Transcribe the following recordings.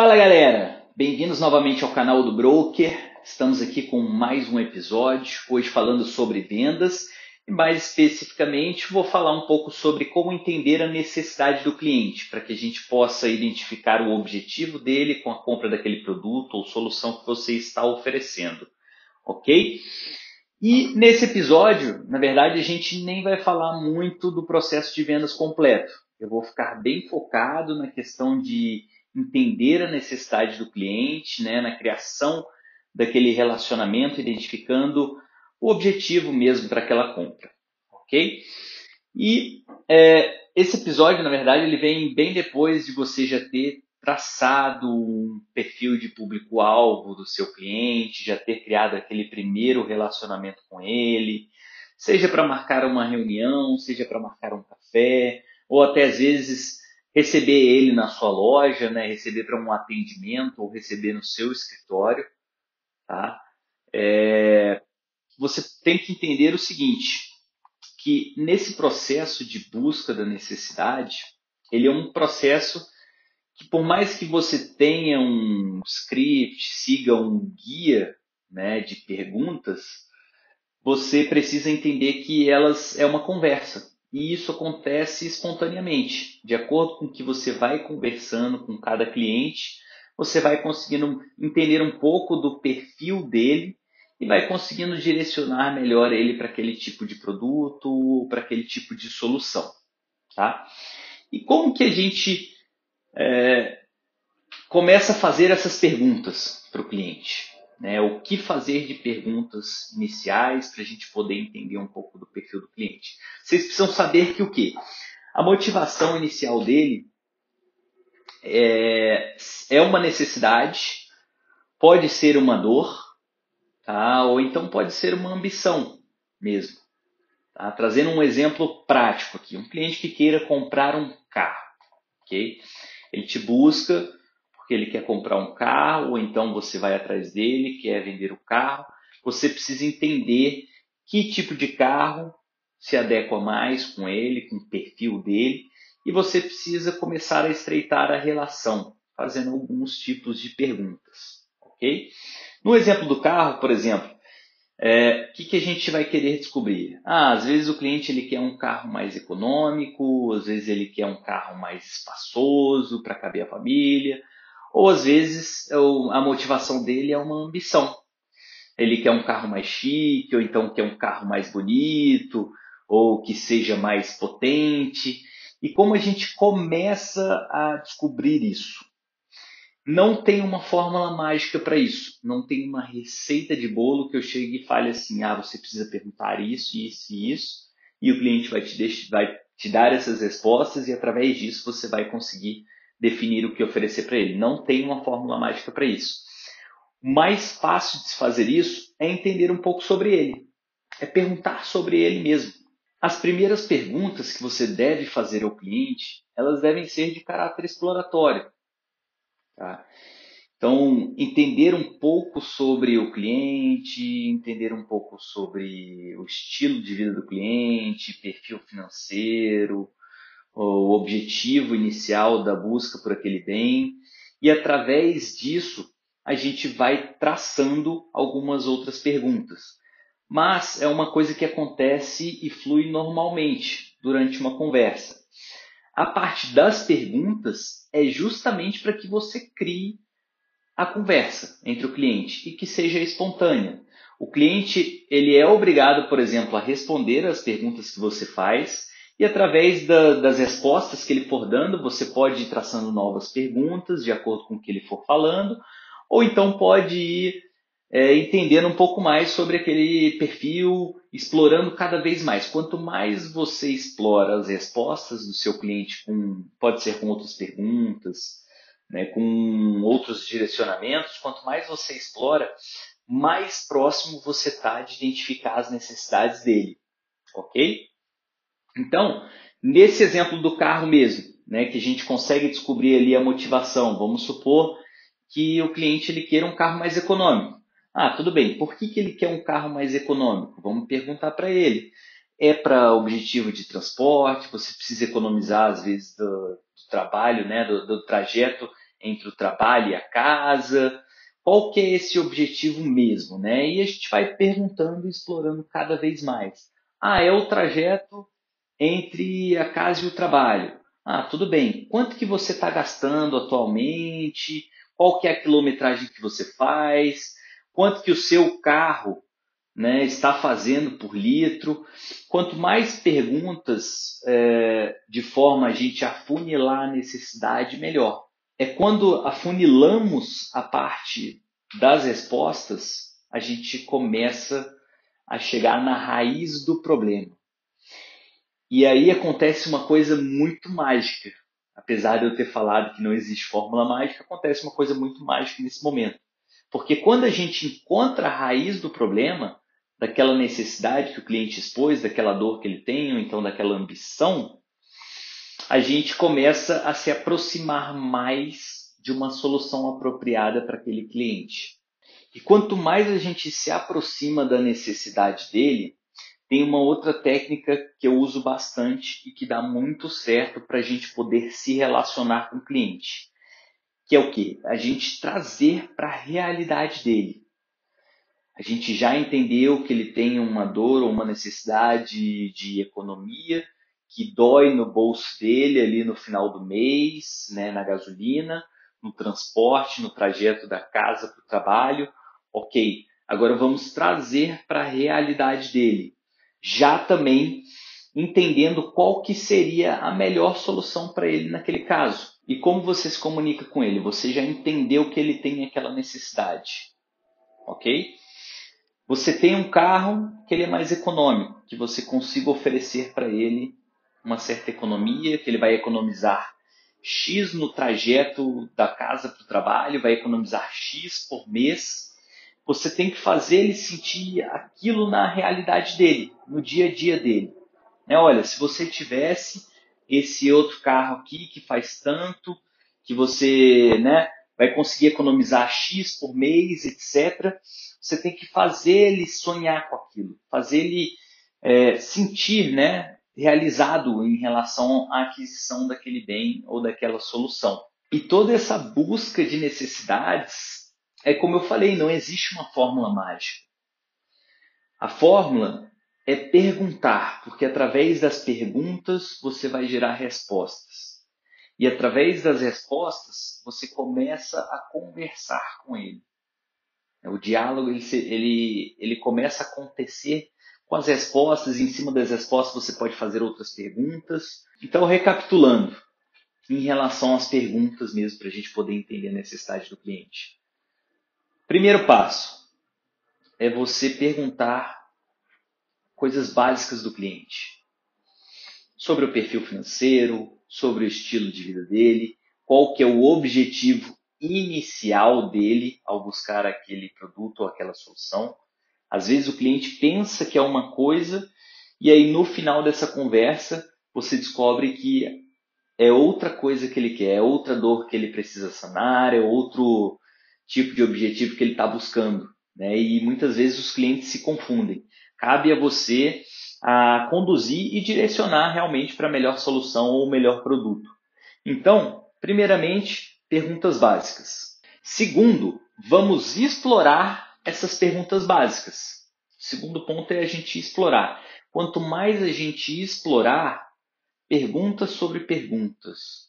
Fala galera, bem-vindos novamente ao canal do Broker. Estamos aqui com mais um episódio, hoje falando sobre vendas e mais especificamente vou falar um pouco sobre como entender a necessidade do cliente para que a gente possa identificar o objetivo dele com a compra daquele produto ou solução que você está oferecendo, ok? E nesse episódio, na verdade, a gente nem vai falar muito do processo de vendas completo. Eu vou ficar bem focado na questão de entender a necessidade do cliente, né, na criação daquele relacionamento, identificando o objetivo mesmo para aquela compra, ok? E é, esse episódio, na verdade, ele vem bem depois de você já ter traçado um perfil de público-alvo do seu cliente, já ter criado aquele primeiro relacionamento com ele, seja para marcar uma reunião, seja para marcar um café, ou até às vezes receber ele na sua loja, né, receber para um atendimento ou receber no seu escritório, tá? É, você tem que entender o seguinte, que nesse processo de busca da necessidade, ele é um processo que por mais que você tenha um script, siga um guia né, de perguntas, você precisa entender que elas é uma conversa. E isso acontece espontaneamente. De acordo com o que você vai conversando com cada cliente, você vai conseguindo entender um pouco do perfil dele e vai conseguindo direcionar melhor ele para aquele tipo de produto, para aquele tipo de solução. Tá? E como que a gente é, começa a fazer essas perguntas para o cliente? Né? O que fazer de perguntas iniciais para a gente poder entender um pouco do perfil do cliente. Vocês precisam saber que o que? A motivação inicial dele é, é uma necessidade, pode ser uma dor, tá? ou então pode ser uma ambição mesmo. Tá? Trazendo um exemplo prático aqui, um cliente que queira comprar um carro, ok? Ele te busca porque ele quer comprar um carro, ou então você vai atrás dele, quer vender o carro. Você precisa entender que tipo de carro se adequa mais com ele, com o perfil dele, e você precisa começar a estreitar a relação, fazendo alguns tipos de perguntas, ok? No exemplo do carro, por exemplo, é, o que, que, a gente vai querer descobrir? Ah, às vezes o cliente ele quer um carro mais econômico, às vezes ele quer um carro mais espaçoso para caber a família, ou às vezes a motivação dele é uma ambição. Ele quer um carro mais chique, ou então quer um carro mais bonito, ou que seja mais potente. E como a gente começa a descobrir isso? Não tem uma fórmula mágica para isso. Não tem uma receita de bolo que eu chegue e fale assim: ah, você precisa perguntar isso, isso e isso, e o cliente vai te, deixar, vai te dar essas respostas, e através disso você vai conseguir definir o que oferecer para ele. Não tem uma fórmula mágica para isso. O mais fácil de se fazer isso é entender um pouco sobre ele. É perguntar sobre ele mesmo. As primeiras perguntas que você deve fazer ao cliente, elas devem ser de caráter exploratório. Tá? Então, entender um pouco sobre o cliente, entender um pouco sobre o estilo de vida do cliente, perfil financeiro, o objetivo inicial da busca por aquele bem, e através disso a gente vai traçando algumas outras perguntas. Mas é uma coisa que acontece e flui normalmente durante uma conversa. A parte das perguntas é justamente para que você crie a conversa entre o cliente e que seja espontânea. O cliente ele é obrigado, por exemplo, a responder as perguntas que você faz e através da, das respostas que ele for dando, você pode ir traçando novas perguntas de acordo com o que ele for falando, ou então pode ir é, entendendo um pouco mais sobre aquele perfil, explorando cada vez mais. Quanto mais você explora as respostas do seu cliente, com, pode ser com outras perguntas, né, com outros direcionamentos, quanto mais você explora, mais próximo você está de identificar as necessidades dele. Ok? Então, nesse exemplo do carro mesmo, né, que a gente consegue descobrir ali a motivação, vamos supor que o cliente ele queira um carro mais econômico. Ah, tudo bem, por que, que ele quer um carro mais econômico? Vamos perguntar para ele. É para objetivo de transporte, você precisa economizar às vezes do, do trabalho, né, do, do trajeto entre o trabalho e a casa? Qual que é esse objetivo mesmo, né? E a gente vai perguntando e explorando cada vez mais. Ah, é o trajeto entre a casa e o trabalho. Ah, tudo bem. Quanto que você está gastando atualmente? Qual que é a quilometragem que você faz? Quanto que o seu carro né, está fazendo por litro? Quanto mais perguntas é, de forma a gente afunilar a necessidade, melhor. É quando afunilamos a parte das respostas, a gente começa a chegar na raiz do problema. E aí acontece uma coisa muito mágica. Apesar de eu ter falado que não existe fórmula mágica, acontece uma coisa muito mágica nesse momento. Porque quando a gente encontra a raiz do problema, daquela necessidade que o cliente expôs, daquela dor que ele tem, ou então daquela ambição, a gente começa a se aproximar mais de uma solução apropriada para aquele cliente. E quanto mais a gente se aproxima da necessidade dele, tem uma outra técnica que eu uso bastante e que dá muito certo para a gente poder se relacionar com o cliente, que é o que? A gente trazer para a realidade dele. A gente já entendeu que ele tem uma dor ou uma necessidade de economia que dói no bolso dele ali no final do mês, né, na gasolina, no transporte, no trajeto da casa para o trabalho. Ok, agora vamos trazer para a realidade dele já também entendendo qual que seria a melhor solução para ele naquele caso. E como você se comunica com ele? Você já entendeu que ele tem aquela necessidade, ok? Você tem um carro que ele é mais econômico, que você consiga oferecer para ele uma certa economia, que ele vai economizar X no trajeto da casa para o trabalho, vai economizar X por mês você tem que fazer ele sentir aquilo na realidade dele, no dia a dia dele. Né? Olha, se você tivesse esse outro carro aqui que faz tanto, que você né, vai conseguir economizar X por mês, etc., você tem que fazer ele sonhar com aquilo, fazer ele é, sentir né, realizado em relação à aquisição daquele bem ou daquela solução. E toda essa busca de necessidades é como eu falei, não existe uma fórmula mágica. A fórmula é perguntar, porque através das perguntas você vai gerar respostas. E através das respostas você começa a conversar com ele. O diálogo ele, ele, ele começa a acontecer com as respostas, e em cima das respostas você pode fazer outras perguntas. Então, recapitulando, em relação às perguntas mesmo, para a gente poder entender a necessidade do cliente. Primeiro passo é você perguntar coisas básicas do cliente. Sobre o perfil financeiro, sobre o estilo de vida dele, qual que é o objetivo inicial dele ao buscar aquele produto ou aquela solução. Às vezes o cliente pensa que é uma coisa e aí no final dessa conversa você descobre que é outra coisa que ele quer, é outra dor que ele precisa sanar, é outro tipo de objetivo que ele está buscando. Né? E muitas vezes os clientes se confundem. Cabe a você a conduzir e direcionar realmente para a melhor solução ou o melhor produto. Então, primeiramente, perguntas básicas. Segundo, vamos explorar essas perguntas básicas. O segundo ponto é a gente explorar. Quanto mais a gente explorar, perguntas sobre perguntas.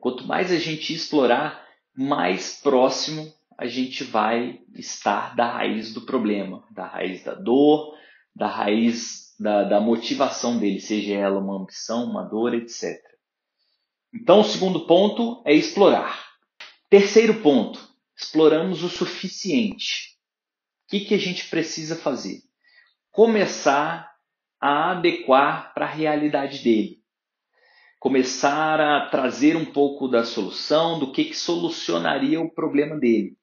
Quanto mais a gente explorar, mais próximo a gente vai estar da raiz do problema, da raiz da dor, da raiz da, da motivação dele, seja ela uma ambição, uma dor, etc. Então, o segundo ponto é explorar. Terceiro ponto, exploramos o suficiente. O que, que a gente precisa fazer? Começar a adequar para a realidade dele começar a trazer um pouco da solução, do que, que solucionaria o problema dele.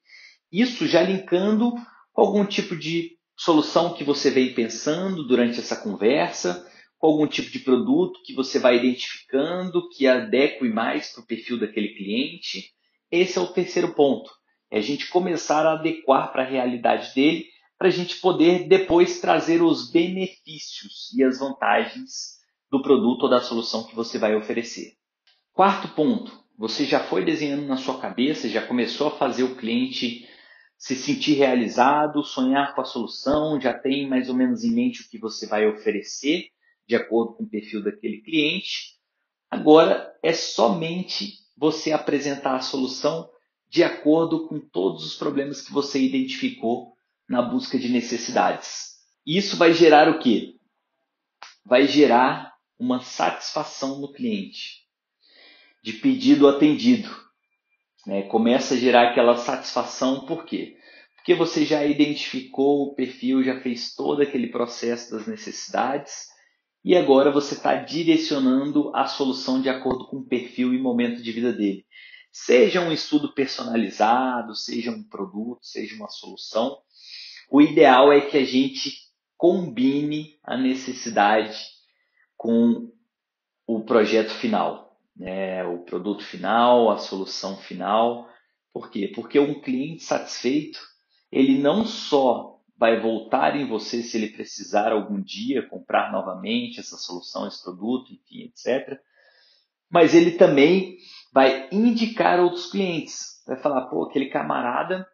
Isso já linkando com algum tipo de solução que você veio pensando durante essa conversa, com algum tipo de produto que você vai identificando que adeque mais para o perfil daquele cliente. Esse é o terceiro ponto. É a gente começar a adequar para a realidade dele, para a gente poder depois trazer os benefícios e as vantagens do produto ou da solução que você vai oferecer. Quarto ponto, você já foi desenhando na sua cabeça, já começou a fazer o cliente se sentir realizado, sonhar com a solução, já tem mais ou menos em mente o que você vai oferecer de acordo com o perfil daquele cliente. Agora é somente você apresentar a solução de acordo com todos os problemas que você identificou na busca de necessidades. Isso vai gerar o quê? Vai gerar uma satisfação no cliente, de pedido atendido. Né? Começa a gerar aquela satisfação, por quê? Porque você já identificou o perfil, já fez todo aquele processo das necessidades e agora você está direcionando a solução de acordo com o perfil e momento de vida dele. Seja um estudo personalizado, seja um produto, seja uma solução, o ideal é que a gente combine a necessidade com o projeto final, né? o produto final, a solução final. Por quê? Porque um cliente satisfeito, ele não só vai voltar em você se ele precisar algum dia comprar novamente essa solução, esse produto, enfim, etc. Mas ele também vai indicar outros clientes. Vai falar, pô, aquele camarada,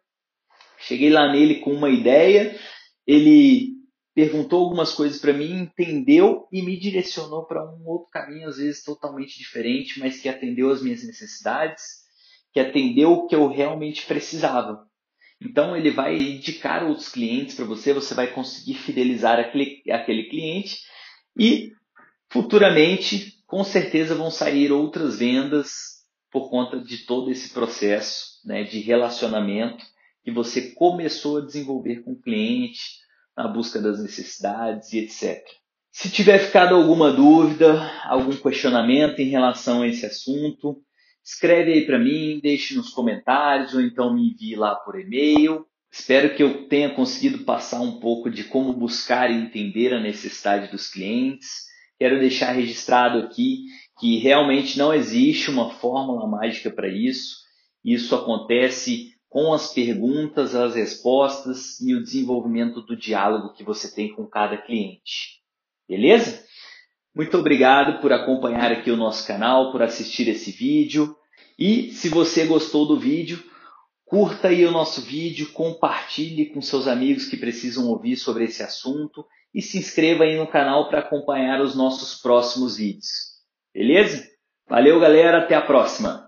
cheguei lá nele com uma ideia, ele perguntou algumas coisas para mim, entendeu e me direcionou para um outro caminho, às vezes totalmente diferente, mas que atendeu as minhas necessidades, que atendeu o que eu realmente precisava. Então ele vai indicar outros clientes para você, você vai conseguir fidelizar aquele, aquele cliente e futuramente, com certeza, vão sair outras vendas por conta de todo esse processo né, de relacionamento que você começou a desenvolver com o cliente, na busca das necessidades e etc. Se tiver ficado alguma dúvida, algum questionamento em relação a esse assunto, Escreve aí para mim, deixe nos comentários ou então me envie lá por e-mail. Espero que eu tenha conseguido passar um pouco de como buscar e entender a necessidade dos clientes. Quero deixar registrado aqui que realmente não existe uma fórmula mágica para isso. Isso acontece com as perguntas, as respostas e o desenvolvimento do diálogo que você tem com cada cliente. Beleza? Muito obrigado por acompanhar aqui o nosso canal, por assistir esse vídeo. E se você gostou do vídeo, curta aí o nosso vídeo, compartilhe com seus amigos que precisam ouvir sobre esse assunto e se inscreva aí no canal para acompanhar os nossos próximos vídeos. Beleza? Valeu, galera, até a próxima!